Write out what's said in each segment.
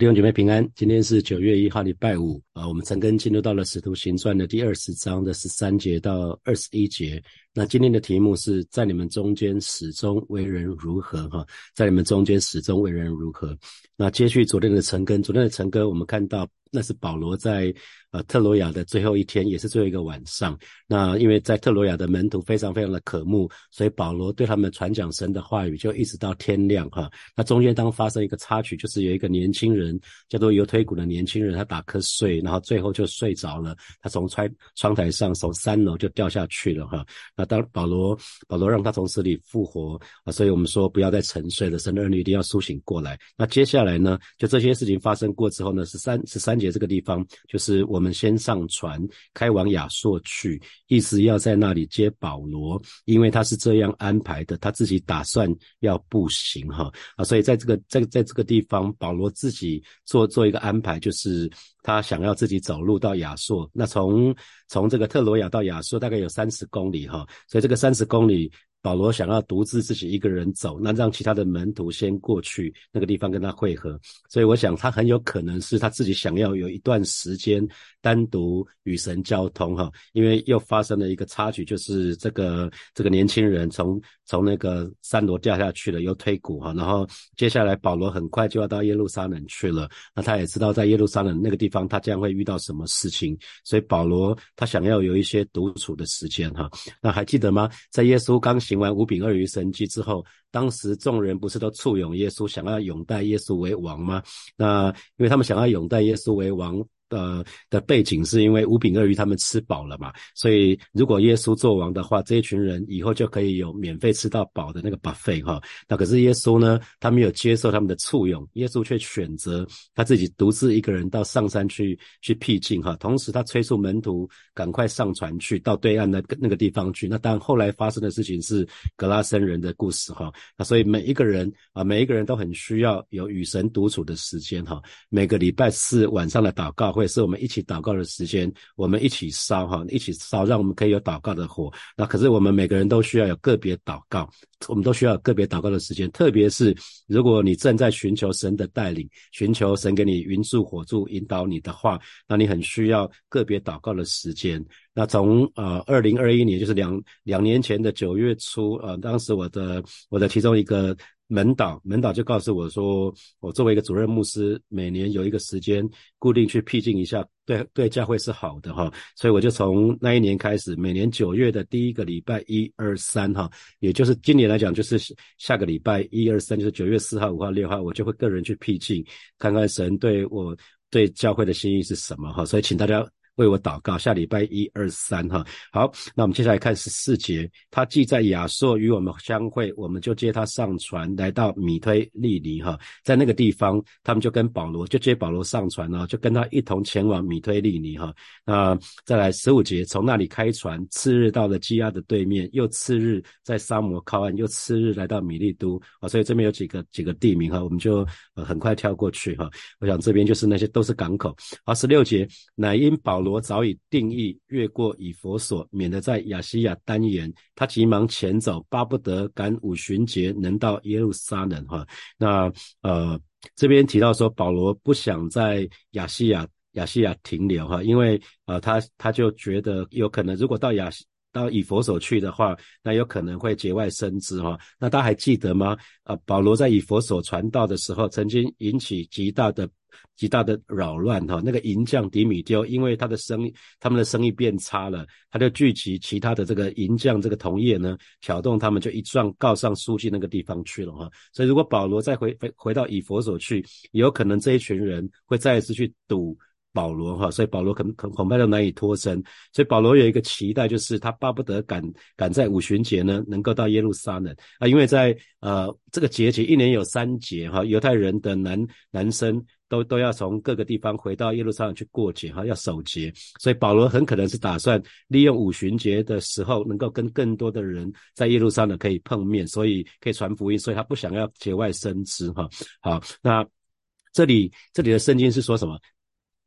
弟兄姐妹平安，今天是九月一号，礼拜五。啊。我们陈根进入到了使徒行传的第二十章的十三节到二十一节。那今天的题目是在你们中间始终为人如何？哈，在你们中间始终为人如何？那接续昨天的陈根，昨天的陈根，我们看到那是保罗在。呃，特罗亚的最后一天也是最后一个晚上。那因为在特罗亚的门徒非常非常的渴慕，所以保罗对他们传讲神的话语，就一直到天亮哈。那中间当发生一个插曲，就是有一个年轻人叫做油腿骨的年轻人，他打瞌睡，然后最后就睡着了。他从窗窗台上从三楼就掉下去了哈。那当保罗保罗让他从死里复活啊，所以我们说不要再沉睡了，神的儿女一定要苏醒过来。那接下来呢，就这些事情发生过之后呢，十三十三节这个地方就是我。们先上船，开往亚朔去，意思要在那里接保罗，因为他是这样安排的，他自己打算要步行哈啊，所以在这个在在这个地方，保罗自己做做一个安排，就是他想要自己走路到亚索。那从从这个特罗亚到亚索大概有三十公里哈，所以这个三十公里。保罗想要独自自己一个人走，那让其他的门徒先过去那个地方跟他会合。所以我想他很有可能是他自己想要有一段时间单独与神交通哈，因为又发生了一个插曲，就是这个这个年轻人从从那个三楼掉下去了，又推骨哈，然后接下来保罗很快就要到耶路撒冷去了，那他也知道在耶路撒冷那个地方他将会遇到什么事情，所以保罗他想要有一些独处的时间哈。那还记得吗？在耶稣刚。行完五饼二鱼神迹之后，当时众人不是都簇拥耶稣，想要拥戴耶稣为王吗？那因为他们想要拥戴耶稣为王。呃的背景是因为五饼二鱼他们吃饱了嘛，所以如果耶稣做王的话，这一群人以后就可以有免费吃到饱的那个 buffet 哈。那可是耶稣呢，他没有接受他们的簇拥，耶稣却选择他自己独自一个人到上山去去僻静哈。同时他催促门徒赶快上船去到对岸的那个地方去。那当然后来发生的事情是格拉森人的故事哈。那所以每一个人啊，每一个人都很需要有与神独处的时间哈。每个礼拜四晚上的祷告。会是我们一起祷告的时间，我们一起烧哈，一起烧，让我们可以有祷告的火。那可是我们每个人都需要有个别祷告，我们都需要个别祷告的时间。特别是如果你正在寻求神的带领，寻求神给你云柱火柱引导你的话，那你很需要个别祷告的时间。那从呃二零二一年，就是两两年前的九月初，呃，当时我的我的其中一个。门导门导就告诉我说，我作为一个主任牧师，每年有一个时间固定去僻静一下，对对教会是好的哈，所以我就从那一年开始，每年九月的第一个礼拜一二三哈，也就是今年来讲就是下个礼拜一二三，就是九月四号五号六号，我就会个人去僻静，看看神对我对教会的心意是什么哈，所以请大家。为我祷告，下礼拜一二三哈，好，那我们接下来看十四节，他既在亚朔与我们相会，我们就接他上船来到米推利尼哈，在那个地方，他们就跟保罗就接保罗上船呢，就跟他一同前往米推利尼哈。那再来十五节，从那里开船，次日到了基亚的对面，又次日在沙摩靠岸，又次日来到米利都啊，所以这边有几个几个地名哈，我们就很快跳过去哈。我想这边就是那些都是港口。好，十六节，乃因保罗。我早已定义越过以佛所，免得在亚西亚单言。他急忙前走，巴不得赶五旬节能到耶路撒冷。哈，那呃这边提到说保罗不想在亚西亚亚西亚停留哈，因为呃他他就觉得有可能如果到亚到以佛所去的话，那有可能会节外生枝哈。那大家还记得吗？啊，保罗在以佛所传道的时候，曾经引起极大的。极大的扰乱哈，那个银匠迪米丢，因为他的生意，他们的生意变差了，他就聚集其他的这个银匠这个同业呢，挑动他们就一状告上书记那个地方去了哈。所以如果保罗再回回回到以佛所去，有可能这一群人会再一次去堵保罗哈，所以保罗可能恐恐怕都难以脱身。所以保罗有一个期待，就是他巴不得赶赶在五旬节呢，能够到耶路撒冷啊，因为在呃这个节期一年有三节哈，犹太人的男男生。都都要从各个地方回到耶路撒冷去过节哈，要守节，所以保罗很可能是打算利用五旬节的时候，能够跟更多的人在耶路撒冷可以碰面，所以可以传福音，所以他不想要节外生枝哈。好，那这里这里的圣经是说什么？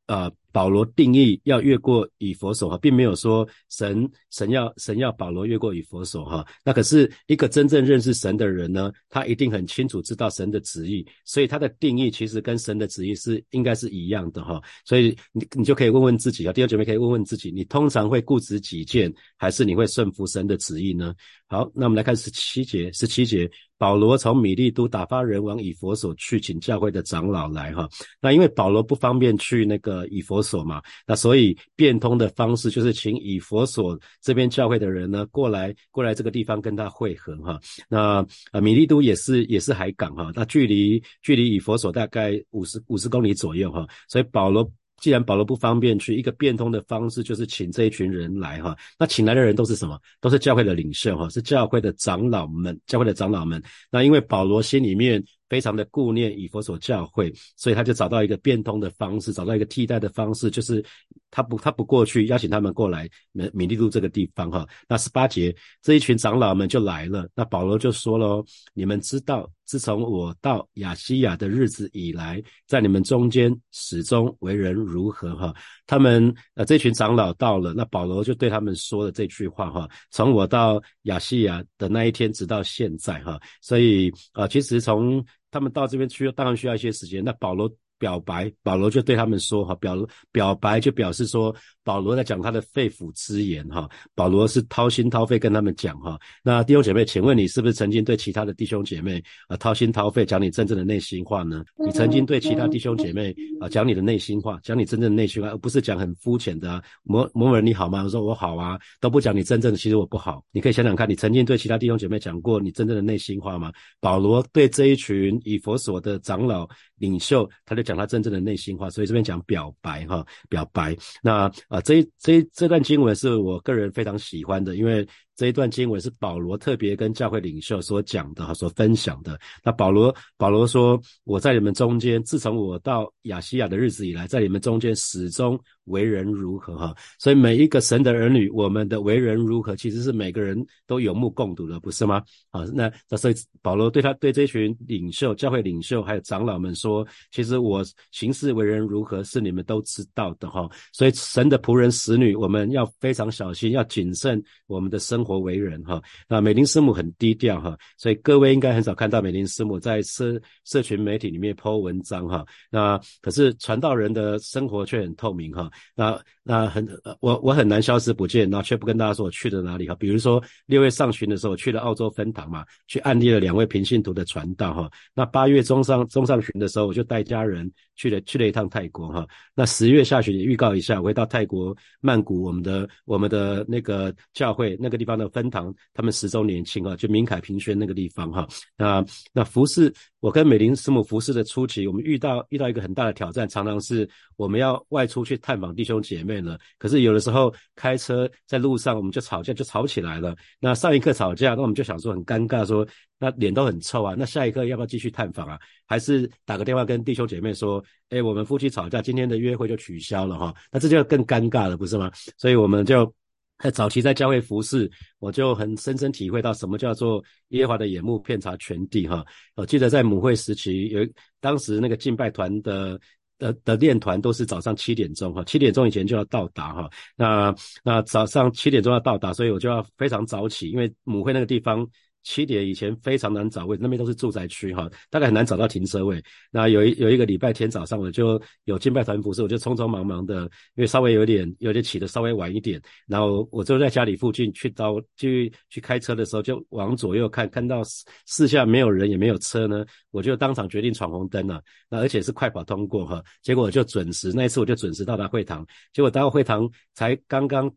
呃，保罗定义要越过以佛手哈，并没有说神神要神要保罗越过以佛手哈。那可是一个真正认识神的人呢，他一定很清楚知道神的旨意，所以他的定义其实跟神的旨意是应该是一样的哈。所以你你就可以问问自己啊，弟兄姐妹可以问问自己，你通常会固执己见，还是你会顺服神的旨意呢？好，那我们来看十七节，十七节。保罗从米利都打发人往以佛所去，请教会的长老来哈。那因为保罗不方便去那个以佛所嘛，那所以变通的方式就是请以佛所这边教会的人呢过来，过来这个地方跟他会合哈。那呃米利都也是也是海港哈，那距离距离以佛所大概五十五十公里左右哈，所以保罗。既然保罗不方便去，一个变通的方式就是请这一群人来哈。那请来的人都是什么？都是教会的领袖哈，是教会的长老们，教会的长老们。那因为保罗心里面非常的顾念以佛所教会，所以他就找到一个变通的方式，找到一个替代的方式，就是他不他不过去邀请他们过来米米利路这个地方哈。那十八节这一群长老们就来了，那保罗就说了：你们知道。自从我到亚西亚的日子以来，在你们中间始终为人如何？哈，他们呃这群长老到了，那保罗就对他们说了这句话哈。从我到亚西亚的那一天，直到现在哈，所以啊，其实从他们到这边去，当然需要一些时间。那保罗。表白，保罗就对他们说：“哈，表表白就表示说，保罗在讲他的肺腑之言，哈，保罗是掏心掏肺跟他们讲，哈。那弟兄姐妹，请问你是不是曾经对其他的弟兄姐妹啊掏心掏肺讲你真正的内心话呢？你曾经对其他弟兄姐妹啊讲你的内心话，讲你真正的内心话，而不是讲很肤浅的某某某人你好吗？我说我好啊，都不讲你真正的，其实我不好。你可以想想看，你曾经对其他弟兄姐妹讲过你真正的内心话吗？保罗对这一群以佛所的长老。”领袖，他就讲他真正的内心话，所以这边讲表白哈，表白。那啊，这这这段经文是我个人非常喜欢的，因为。这一段经文是保罗特别跟教会领袖所讲的哈，所分享的。那保罗保罗说：“我在你们中间，自从我到亚西亚的日子以来，在你们中间始终为人如何哈。所以每一个神的儿女，我们的为人如何，其实是每个人都有目共睹的，不是吗？啊，那那所以保罗对他对这群领袖、教会领袖还有长老们说：，其实我行事为人如何，是你们都知道的哈。所以神的仆人、使女，我们要非常小心，要谨慎我们的生。活为人哈，那美林师母很低调哈，所以各位应该很少看到美林师母在社社群媒体里面 po 文章哈。那可是传道人的生活却很透明哈。那那很我我很难消失不见，然后却不跟大家说我去了哪里哈。比如说六月上旬的时候，我去了澳洲分堂嘛，去案例了两位平信徒的传道哈。那八月中上中上旬的时候，我就带家人去了去了一趟泰国哈。那十月下旬也预告一下，我会到泰国曼谷我们的我们的那个教会那个地方。的分堂，他们十周年庆啊，就明凯平轩那个地方哈。那那服饰，我跟美玲师母服饰的初期，我们遇到遇到一个很大的挑战，常常是我们要外出去探访弟兄姐妹了。可是有的时候开车在路上，我们就吵架，就吵起来了。那上一刻吵架，那我们就想说很尴尬，说那脸都很臭啊。那下一刻要不要继续探访啊？还是打个电话跟弟兄姐妹说，哎，我们夫妻吵架，今天的约会就取消了哈。那这就更尴尬了，不是吗？所以我们就。在早期在教会服侍，我就很深深体会到什么叫做耶和华的眼目遍察全地哈。我记得在母会时期，有当时那个敬拜团的的的练团都是早上七点钟哈，七点钟以前就要到达哈。那那早上七点钟要到达，所以我就要非常早起，因为母会那个地方。七点以前非常难找位，那边都是住宅区哈，大概很难找到停车位。那有一有一个礼拜天早上，我就有敬拜团服侍，我就匆匆忙忙的，因为稍微有点有点起的稍微晚一点，然后我就在家里附近去到去去开车的时候，就往左右看，看到四下没有人也没有车呢，我就当场决定闯红灯了。那而且是快跑通过哈，结果我就准时，那一次我就准时到达会堂，结果到会堂才刚刚。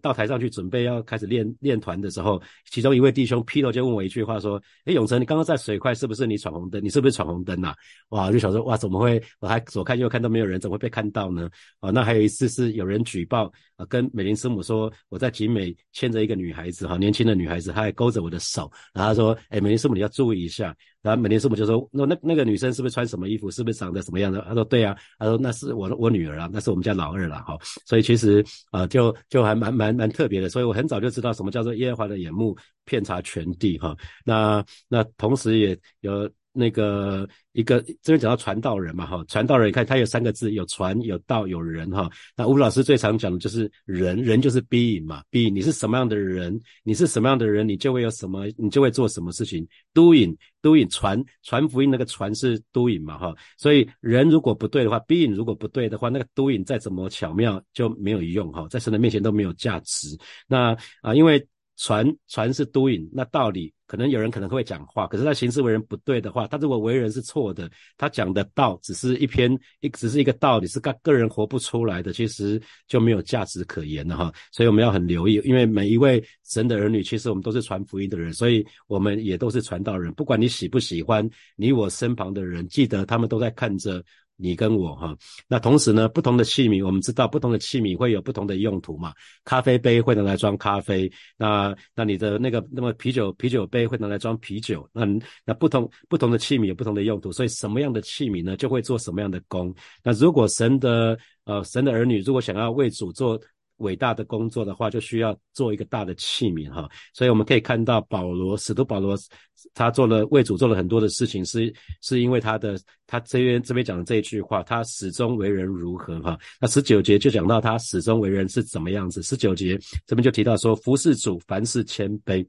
到台上去准备要开始练练团的时候，其中一位弟兄 P 头就问我一句话说：“哎，永成，你刚刚在水块是不是你闯红灯？你是不是闯红灯呐？”哇，就想说哇，怎么会？我还左看右看都没有人，怎么会被看到呢？啊，那还有一次是有人举报跟美林师母说我在集美牵着一个女孩子哈，年轻的女孩子，她还勾着我的手，然后她说：“哎，美林师母你要注意一下。”然后美林师母就说：“那那那个女生是不是穿什么衣服？是不是长得什么样的？”她说：“对啊。”她说：“那是我我女儿啊，那是我们家老二了哈。”所以其实啊，就就还蛮蛮蛮特别的。所以我很早就知道什么叫做耶和华的眼目遍察全地哈。那那同时也有那个一个这边讲到传道人嘛，哈，传道人，你看他有三个字，有传，有道，有人，哈。那吴老师最常讲的就是人，人就是 being 嘛，being，你是什么样的人，你是什么样的人，你就会有什么，你就会做什么事情。doing，doing，传传福音那个传是 doing 嘛，哈。所以人如果不对的话，being 如果不对的话，那个 doing 再怎么巧妙就没有用，哈，在神的面前都没有价值。那啊，因为传传是 doing，那道理。可能有人可能会讲话，可是他行事为人不对的话，他如果为人是错的，他讲的道只是一篇一只是一个道理，是个个人活不出来的，其实就没有价值可言了哈。所以我们要很留意，因为每一位神的儿女，其实我们都是传福音的人，所以我们也都是传道人。不管你喜不喜欢，你我身旁的人，记得他们都在看着。你跟我哈，那同时呢，不同的器皿，我们知道不同的器皿会有不同的用途嘛。咖啡杯会拿来装咖啡，那那你的那个那么啤酒啤酒杯会拿来装啤酒，那那不同不同的器皿有不同的用途，所以什么样的器皿呢，就会做什么样的工。那如果神的呃神的儿女如果想要为主做。伟大的工作的话，就需要做一个大的器皿哈，所以我们可以看到保罗，使徒保罗，他做了为主做了很多的事情，是是因为他的他这边这边讲的这一句话，他始终为人如何哈？那十九节就讲到他始终为人是怎么样子，十九节这边就提到说，服侍主凡事谦卑。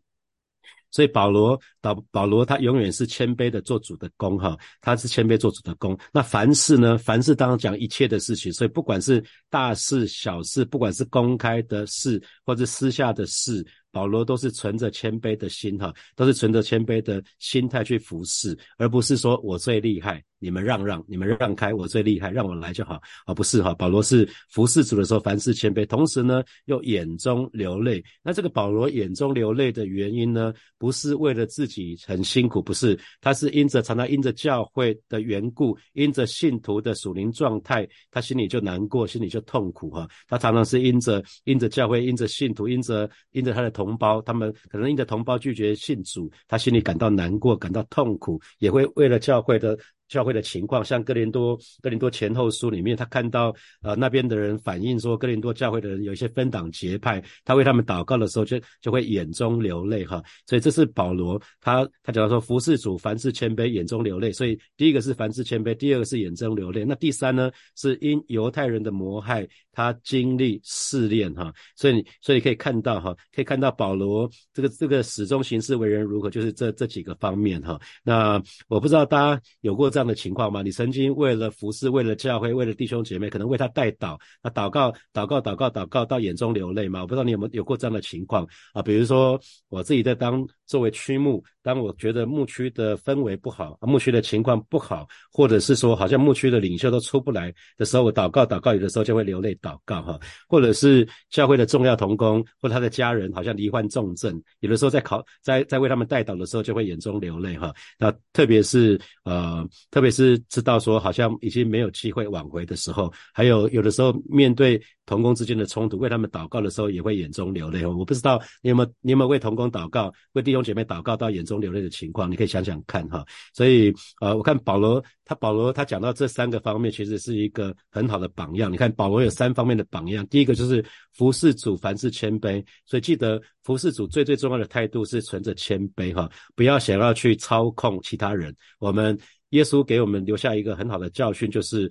所以保罗保保罗他永远是谦卑的做主的工哈，他是谦卑做主的工。那凡事呢，凡事当然讲一切的事情，所以不管是大事小事，不管是公开的事或者私下的事。保罗都是存着谦卑的心，哈，都是存着谦卑的心态去服侍，而不是说我最厉害，你们让让，你们让开，我最厉害，让我来就好，而不是哈。保罗是服侍主的时候凡事谦卑，同时呢又眼中流泪。那这个保罗眼中流泪的原因呢，不是为了自己很辛苦，不是，他是因着常常因着教会的缘故，因着信徒的属灵状态，他心里就难过，心里就痛苦哈。他常常是因着因着教会，因着信徒，因着因着他的同。同胞，他们可能因着同胞拒绝信主，他心里感到难过，感到痛苦，也会为了教会的。教会的情况，像哥林多哥林多前后书里面，他看到呃那边的人反映说，哥林多教会的人有一些分党结派，他为他们祷告的时候，就就会眼中流泪哈。所以这是保罗他他讲到说，服侍主凡事谦卑，眼中流泪。所以第一个是凡事谦卑，第二个是眼中流泪。那第三呢，是因犹太人的谋害，他经历试炼哈。所以所以可以看到哈，可以看到保罗这个这个始终行事为人如何，就是这这几个方面哈。那我不知道大家有过这样。样的情况吗？你曾经为了服侍，为了教会，为了弟兄姐妹，可能为他代祷，那祷告、祷告、祷告、祷告到眼中流泪吗？我不知道你有没有有过这样的情况啊？比如说我自己在当作为区牧，当我觉得牧区的氛围不好，牧区的情况不好，或者是说好像牧区的领袖都出不来的时候，我祷告、祷告，有的时候就会流泪祷告哈。或者是教会的重要同工或他的家人好像罹患重症，有的时候在考在在为他们代祷的时候，就会眼中流泪哈。那特别是呃。特别是知道说好像已经没有机会挽回的时候，还有有的时候面对同工之间的冲突，为他们祷告的时候也会眼中流泪。我不知道你有没有你有没有为同工祷告，为弟兄姐妹祷告到眼中流泪的情况，你可以想想看哈。所以呃，我看保罗他保罗他讲到这三个方面，其实是一个很好的榜样。你看保罗有三方面的榜样，第一个就是服侍主凡事谦卑，所以记得服侍主最最重要的态度是存着谦卑哈，不要想要去操控其他人。我们。耶稣给我们留下一个很好的教训，就是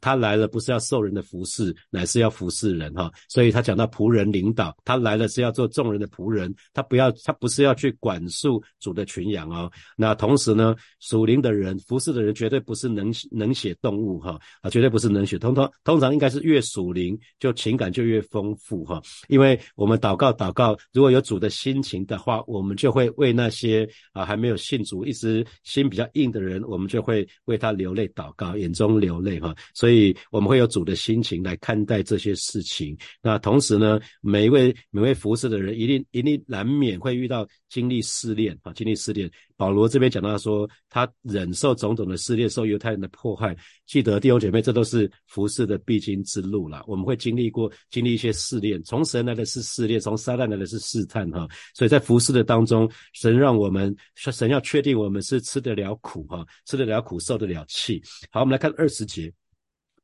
他来了不是要受人的服侍，乃是要服是人哈。所以他讲到仆人领导，他来了是要做众人的仆人，他不要他不是要去管束主的群羊哦。那同时呢，属灵的人服侍的人绝对不是能能写动物哈啊，绝对不是能写。通通通常应该是越属灵，就情感就越丰富哈。因为我们祷告祷告，如果有主的心情的话，我们就会为那些啊还没有信主、一直心比较硬的人，我们就。会为他流泪祷告，眼中流泪哈，所以我们会有主的心情来看待这些事情。那同时呢，每一位每位服侍的人，一定一定难免会遇到经历试炼啊，经历试炼。保罗这边讲到说，他忍受种种的试炼，受犹太人的迫害。记得弟兄姐妹，这都是服侍的必经之路了。我们会经历过经历一些试炼，从神来的是试炼，从撒旦来的是试探哈。所以在服侍的当中，神让我们神要确定我们是吃得了苦哈，吃得了苦，受得了气。好，我们来看二十节，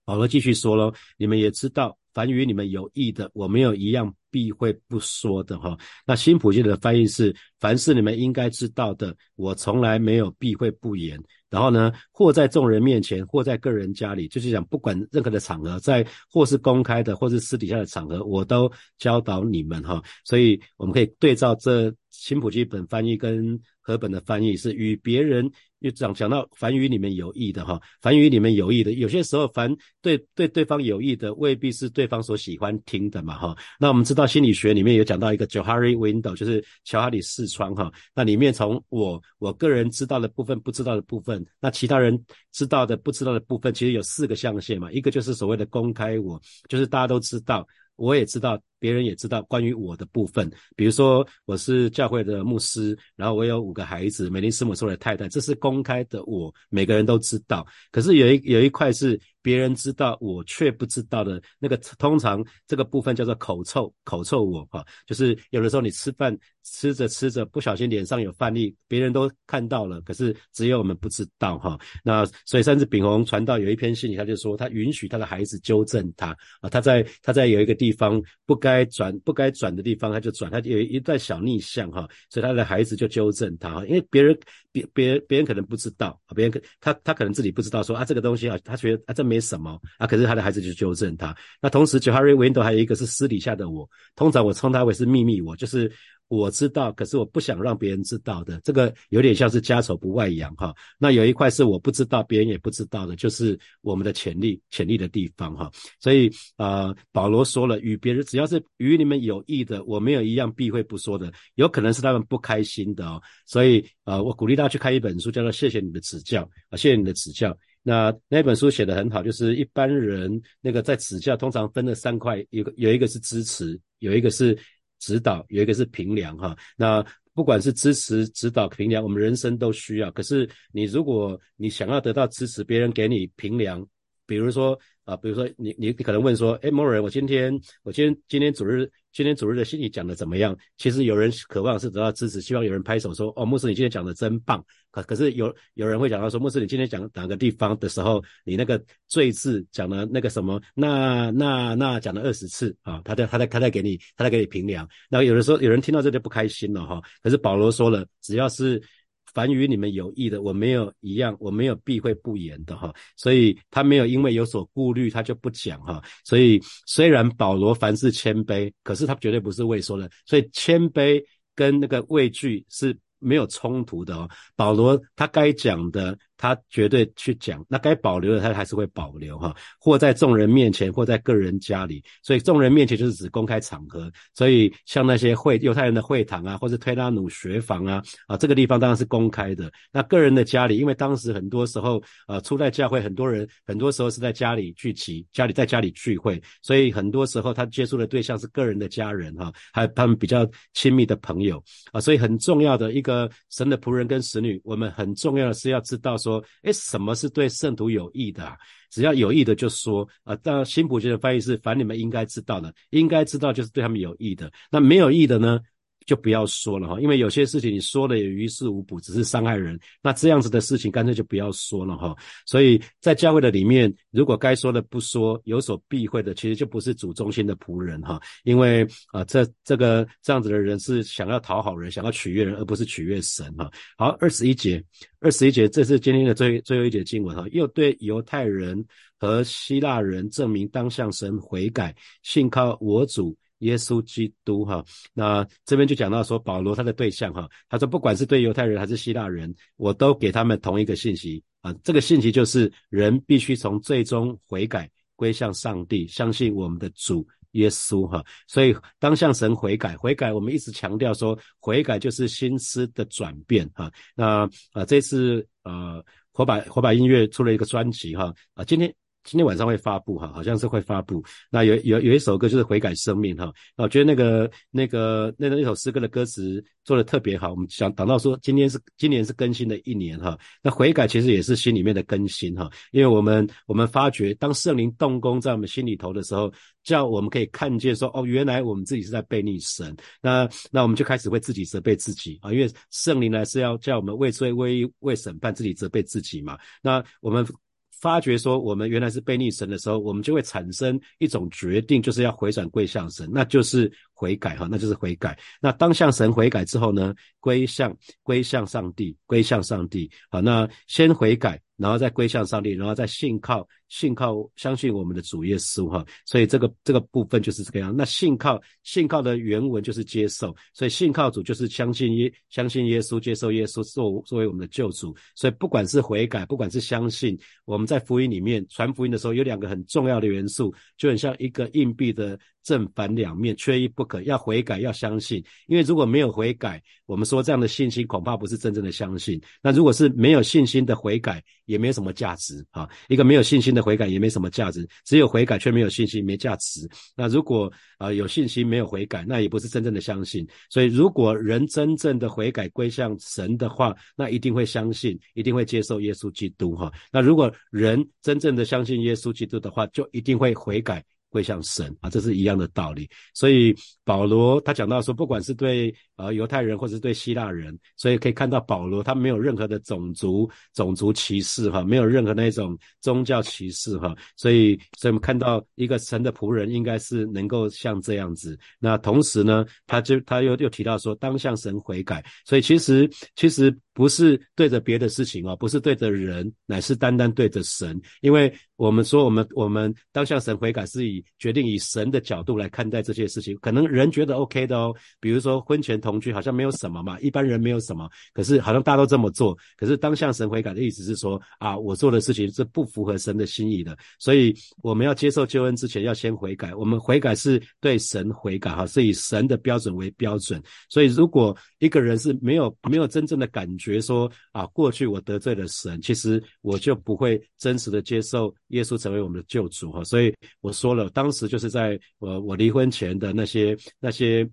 保罗继续说喽，你们也知道。凡与你们有益的，我没有一样避讳不说的哈。那新普界的翻译是：凡是你们应该知道的，我从来没有避讳不言。然后呢，或在众人面前，或在个人家里，就是讲不管任何的场合，在或是公开的，或是私底下的场合，我都教导你们哈。所以我们可以对照这新普基本翻译跟。和本的翻译是与别人又讲讲到凡语里面有益的哈，凡语里面有益的，有些时候凡对对对方有益的未必是对方所喜欢听的嘛哈。那我们知道心理学里面有讲到一个 Johari Window，就是乔哈里视窗哈。那里面从我我个人知道的部分，不知道的部分，那其他人知道的不知道的部分，其实有四个象限嘛。一个就是所谓的公开我，就是大家都知道。我也知道，别人也知道关于我的部分，比如说我是教会的牧师，然后我有五个孩子，美林师母是我的太太，这是公开的，我每个人都知道。可是有一有一块是。别人知道我却不知道的那个，通常这个部分叫做口臭，口臭我哈，就是有的时候你吃饭吃着吃着不小心脸上有饭粒，别人都看到了，可是只有我们不知道哈。那所以甚至炳宏传道有一篇信，他就说他允许他的孩子纠正他啊，他在他在有一个地方不敢该转不该转的地方他就转，他有一段小逆向哈，所以他的孩子就纠正他哈，因为别人别别人别人可能不知道，别人可他他可能自己不知道说啊这个东西啊，他觉得啊这没。什么啊？可是他的孩子就纠正他。那同时，Johari Window 还有一个是私底下的我，通常我称他为是秘密我，就是我知道，可是我不想让别人知道的。这个有点像是家丑不外扬哈。那有一块是我不知道，别人也不知道的，就是我们的潜力、潜力的地方哈。所以啊，保罗说了，与别人只要是与你们有益的，我没有一样避讳不说的。有可能是他们不开心的哦。所以啊，我鼓励大家去看一本书，叫做《谢谢你的指教》啊，谢谢你的指教。那那本书写的很好，就是一般人那个在指教，通常分了三块，有个有一个是支持，有一个是指导，有一个是评量哈。那不管是支持、指导、评量，我们人生都需要。可是你如果你想要得到支持，别人给你评量，比如说啊，比如说你你你可能问说，哎，某人，我今天我今天今天主日。今天主日的信息讲的怎么样？其实有人渴望是得到支持，希望有人拍手说：“哦，牧师，你今天讲的真棒。”可可是有有人会讲到说：“牧师，你今天讲哪个地方的时候，你那个罪字讲了那个什么？那那那讲了二十次啊？他在他在他在给你他在给你评量。那有的时候有人听到这就不开心了哈。可是保罗说了，只要是。凡与你们有益的，我没有一样，我没有避讳不言的哈，所以他没有因为有所顾虑，他就不讲哈。所以虽然保罗凡事谦卑，可是他绝对不是畏缩的，所以谦卑跟那个畏惧是没有冲突的哦。保罗他该讲的。他绝对去讲，那该保留的他还是会保留哈，或在众人面前，或在个人家里。所以众人面前就是指公开场合。所以像那些会犹太人的会堂啊，或者推拉努学房啊，啊这个地方当然是公开的。那个人的家里，因为当时很多时候呃初代教会很多人，很多时候是在家里聚集，家里在家里聚会，所以很多时候他接触的对象是个人的家人哈，还有他们比较亲密的朋友啊。所以很重要的一个神的仆人跟使女，我们很重要的是要知道。说，哎，什么是对圣徒有益的？只要有益的就说啊。当新普学的翻译是，凡你们应该知道的，应该知道就是对他们有益的。那没有益的呢？就不要说了哈，因为有些事情你说了也于事无补，只是伤害人。那这样子的事情干脆就不要说了哈。所以在教会的里面，如果该说的不说，有所避讳的，其实就不是主中心的仆人哈。因为啊，这这个这样子的人是想要讨好人，想要取悦人，而不是取悦神哈。好，二十一节，二十一节，这是今天的最最后一节经文哈。又对犹太人和希腊人证明当向神悔改，信靠我主。耶稣基督哈，那这边就讲到说保罗他的对象哈，他说不管是对犹太人还是希腊人，我都给他们同一个信息啊，这个信息就是人必须从最终悔改归向上帝，相信我们的主耶稣哈，所以当向神悔改，悔改我们一直强调说悔改就是心思的转变哈，那啊这次呃火把火把音乐出了一个专辑哈。啊今天。今天晚上会发布哈，好像是会发布。那有有有一首歌就是悔改生命哈，我觉得那个那个那那首诗歌的歌词做的特别好。我们想等到说，今天是今年是更新的一年哈。那悔改其实也是心里面的更新哈，因为我们我们发觉，当圣灵动工在我们心里头的时候，叫我们可以看见说，哦，原来我们自己是在背逆神。那那我们就开始会自己责备自己啊，因为圣灵呢是要叫我们为罪为为审判自己责备自己嘛。那我们。发觉说我们原来是背逆神的时候，我们就会产生一种决定，就是要回转归向神，那就是悔改哈，那就是悔改。那当向神悔改之后呢，归向归向上帝，归向上帝。好，那先悔改。然后再归向上帝，然后再信靠、信靠、相信我们的主耶稣哈，所以这个这个部分就是这个样。那信靠、信靠的原文就是接受，所以信靠主就是相信耶、相信耶稣，接受耶稣作作为我们的救主。所以不管是悔改，不管是相信，我们在福音里面传福音的时候，有两个很重要的元素，就很像一个硬币的正反两面，缺一不可。要悔改，要相信，因为如果没有悔改，我们说这样的信心恐怕不是真正的相信。那如果是没有信心的悔改，也没有什么价值啊！一个没有信心的悔改也没什么价值，只有悔改却没有信心，没价值。那如果啊有信心没有悔改，那也不是真正的相信。所以，如果人真正的悔改归向神的话，那一定会相信，一定会接受耶稣基督哈。那如果人真正的相信耶稣基督的话，就一定会悔改。会向神啊，这是一样的道理。所以保罗他讲到说，不管是对呃犹太人或者是对希腊人，所以可以看到保罗他没有任何的种族种族歧视哈，没有任何那种宗教歧视哈。所以，所以我们看到一个神的仆人应该是能够像这样子。那同时呢，他就他又又提到说，当向神悔改。所以其实其实。不是对着别的事情哦，不是对着人，乃是单单对着神。因为我们说，我们我们当向神悔改，是以决定以神的角度来看待这些事情。可能人觉得 OK 的哦，比如说婚前同居好像没有什么嘛，一般人没有什么。可是好像大家都这么做。可是当向神悔改的意思是说啊，我做的事情是不符合神的心意的。所以我们要接受救恩之前，要先悔改。我们悔改是对神悔改哈，是以神的标准为标准。所以如果一个人是没有没有真正的感觉。觉得说啊，过去我得罪了神，其实我就不会真实的接受耶稣成为我们的救主哈。所以我说了，当时就是在我我离婚前的那些那些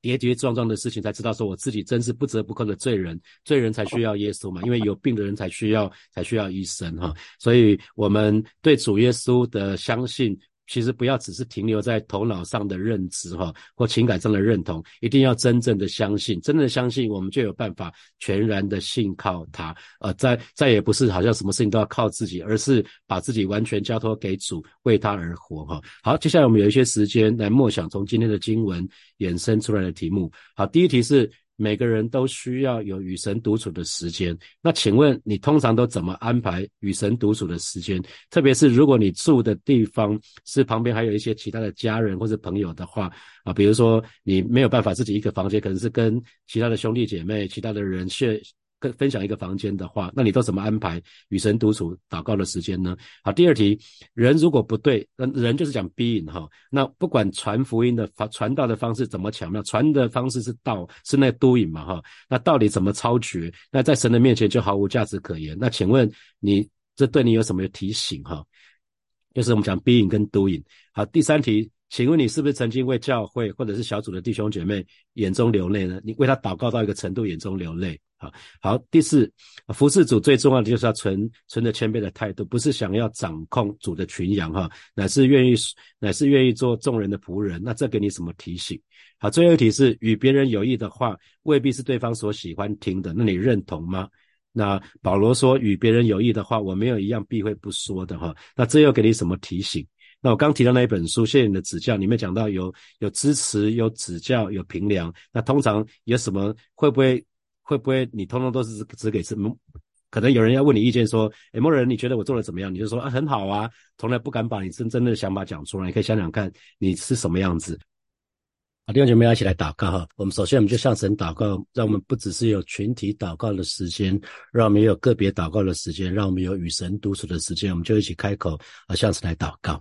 跌跌撞撞的事情，才知道说我自己真是不折不扣的罪人，罪人才需要耶稣嘛，因为有病的人才需要才需要医生哈。所以我们对主耶稣的相信。其实不要只是停留在头脑上的认知哈，或情感上的认同，一定要真正的相信，真正的相信，我们就有办法全然的信靠他，呃，再再也不是好像什么事情都要靠自己，而是把自己完全交托给主，为他而活哈。好，接下来我们有一些时间来默想从今天的经文衍生出来的题目。好，第一题是。每个人都需要有与神独处的时间。那请问你通常都怎么安排与神独处的时间？特别是如果你住的地方是旁边还有一些其他的家人或者朋友的话啊，比如说你没有办法自己一个房间，可能是跟其他的兄弟姐妹、其他的人去。跟分享一个房间的话，那你都怎么安排与神独处祷告的时间呢？好，第二题，人如果不对，人就是讲 being 哈，那不管传福音的传传道的方式怎么巧妙，传的方式是道，是那 doing 嘛哈，那到底怎么超绝？那在神的面前就毫无价值可言。那请问你这对你有什么提醒哈？就是我们讲 being 跟 doing。好，第三题。请问你是不是曾经为教会或者是小组的弟兄姐妹眼中流泪呢？你为他祷告到一个程度，眼中流泪。好，好。第四，服侍主最重要的就是要存存着谦卑的态度，不是想要掌控主的群羊哈，乃是愿意乃是愿意做众人的仆人。那这给你什么提醒？好，最后一题是与别人有益的话，未必是对方所喜欢听的，那你认同吗？那保罗说与别人有益的话，我没有一样避讳不说的哈。那这又给你什么提醒？那我刚提到那一本书《谢谢你的指教》，里面讲到有有支持、有指教、有评量。那通常有什么？会不会会不会你通通都是只给什么？可能有人要问你意见，说：“哎，某人你觉得我做的怎么样？”你就说：“啊，很好啊。”从来不敢把你真正的想法讲出来。你可以想想看，你是什么样子。弟兄姐妹要，一起来祷告哈。我们首先我们就向神祷告，让我们不只是有群体祷告的时间，让我们也有个别祷告的时间，让我们有与神独处的时间。我们就一起开口啊，向神来祷告，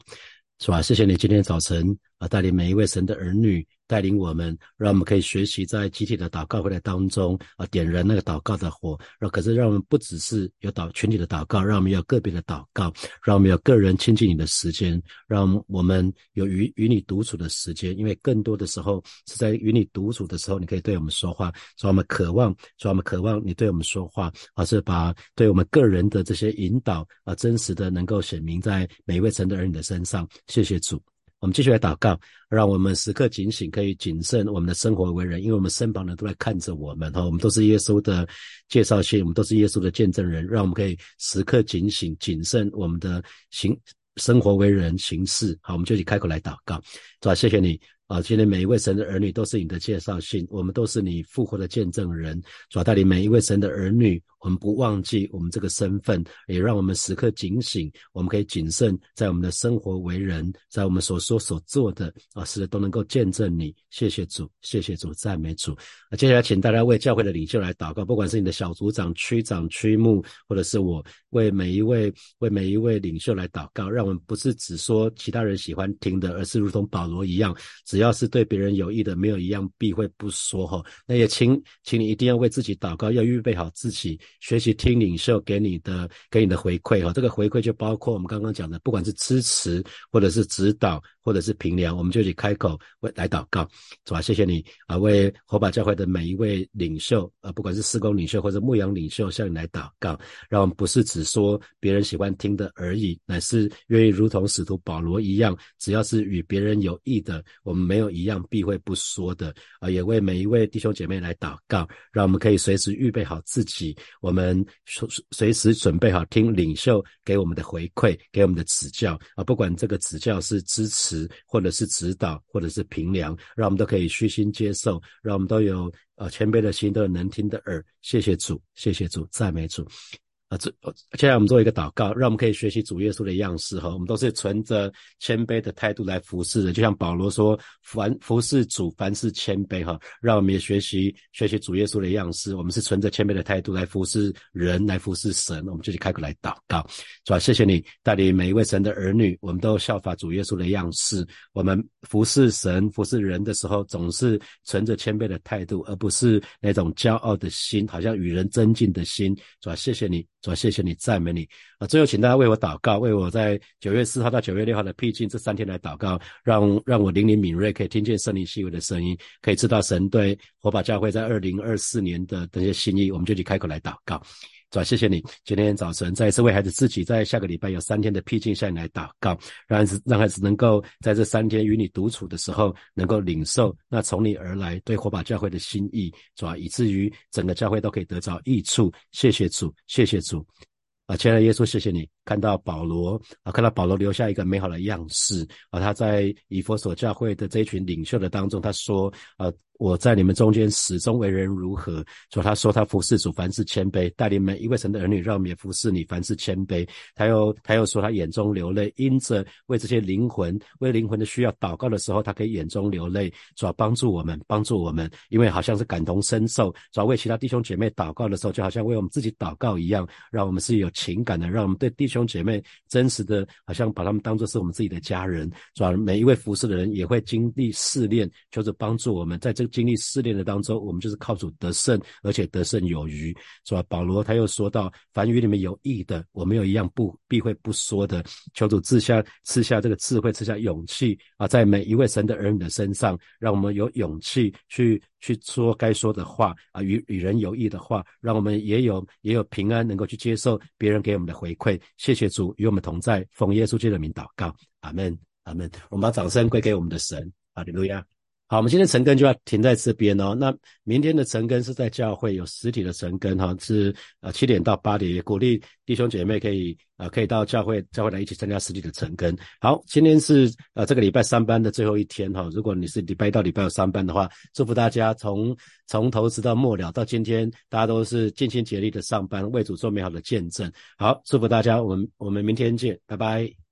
是吧？谢谢你今天早晨啊，带领每一位神的儿女。带领我们，让我们可以学习在集体的祷告会的当中啊，点燃那个祷告的火。然后，可是让我们不只是有祷群体的祷告，让我们有个别的祷告，让我们有个人亲近你的时间，让我们有与与你独处的时间。因为更多的时候是在与你独处的时候，你可以对我们说话，说我们渴望，说我们渴望你对我们说话，而是把对我们个人的这些引导啊，真实的能够显明在每一位神的儿女的身上。谢谢主。我们继续来祷告，让我们时刻警醒，可以谨慎我们的生活为人，因为我们身旁的都在看着我们哈，我们都是耶稣的介绍信，我们都是耶稣的见证人，让我们可以时刻警醒、谨慎我们的行生活为人行事。好，我们就一起开口来祷告，主啊，谢谢你。啊，今天每一位神的儿女都是你的介绍信，我们都是你复活的见证人。主要带领每一位神的儿女，我们不忘记我们这个身份，也让我们时刻警醒，我们可以谨慎在我们的生活为人，在我们所说所做的啊，是都能够见证你。谢谢主，谢谢主，赞美主。那接下来请大家为教会的领袖来祷告，不管是你的小组长、区长、区牧，或者是我，为每一位为每一位领袖来祷告，让我们不是只说其他人喜欢听的，而是如同保罗一样，只只要是对别人有益的，没有一样避讳不说哈。那也请，请你一定要为自己祷告，要预备好自己，学习听领袖给你的给你的回馈哈。这个回馈就包括我们刚刚讲的，不管是支持或者是指导。或者是平凉，我们就去开口为来祷告，是吧？谢谢你啊，为火把教会的每一位领袖啊，不管是施工领袖或者牧羊领袖，向你来祷告，让我们不是只说别人喜欢听的而已，乃是愿意如同使徒保罗一样，只要是与别人有益的，我们没有一样避讳不说的啊。也为每一位弟兄姐妹来祷告，让我们可以随时预备好自己，我们随随时准备好听领袖给我们的回馈，给我们的指教啊，不管这个指教是支持。或者是指导，或者是评量，让我们都可以虚心接受，让我们都有呃谦卑的心，都有能听的耳。谢谢主，谢谢主，赞美主。啊，这接下来我们做一个祷告，让我们可以学习主耶稣的样式哈。我们都是存着谦卑的态度来服侍的，就像保罗说，凡服侍主，凡事谦卑哈。让我们也学习学习主耶稣的样式，我们是存着谦卑的态度来服侍人，来服侍神。我们就去开口来祷告，是吧？谢谢你带领每一位神的儿女，我们都效法主耶稣的样式。我们服侍神、服侍人的时候，总是存着谦卑的态度，而不是那种骄傲的心，好像与人争竞的心，是吧？谢谢你。主要，谢谢你，赞美你啊！最后，请大家为我祷告，为我在九月四号到九月六号的僻静这三天来祷告，让让我灵灵敏锐，可以听见圣灵细微的声音，可以知道神对火把教会在二零二四年的这些心意，我们就去开口来祷告。主，谢谢你，今天早晨再一次为孩子自己在下个礼拜有三天的僻静下来祷告，让孩子让孩子能够在这三天与你独处的时候，能够领受那从你而来对火把教会的心意，主啊，以至于整个教会都可以得着益处。谢谢主，谢谢主。啊，亲爱的耶稣，谢谢你看到保罗啊，看到保罗留下一个美好的样式啊，他在以佛所教会的这一群领袖的当中，他说啊。我在你们中间始终为人如何？说他说他服侍主，凡事谦卑，带领每一位神的儿女，让我们也服侍你，凡事谦卑。他又他又说他眼中流泪，因着为这些灵魂为灵魂的需要祷告的时候，他可以眼中流泪，主要帮助我们，帮助我们，因为好像是感同身受，主要为其他弟兄姐妹祷告的时候，就好像为我们自己祷告一样，让我们是有情感的，让我们对弟兄姐妹真实的，好像把他们当作是我们自己的家人。是吧每一位服侍的人也会经历试炼，求着帮助我们在这个。经历试炼的当中，我们就是靠主得胜，而且得胜有余，是吧？保罗他又说到：凡与你们有益的，我没有一样不避讳不说的。求主赐下赐下这个智慧，赐下勇气啊，在每一位神的儿女的身上，让我们有勇气去去说该说的话啊，与与人有益的话，让我们也有也有平安，能够去接受别人给我们的回馈。谢谢主与我们同在，奉耶稣基督的名祷告，阿门，阿门。我们把掌声归给我们的神，阿利路亚。好，我们今天晨更就要停在这边哦。那明天的晨更是在教会有实体的晨更哈，是呃七点到八点，也鼓励弟兄姐妹可以呃可以到教会教会来一起参加实体的晨更。好，今天是呃这个礼拜三班的最后一天哈。如果你是礼拜一到礼拜有三班的话，祝福大家从从头直到末了，到今天大家都是尽心竭力的上班，为主做美好的见证。好，祝福大家，我们我们明天见，拜拜。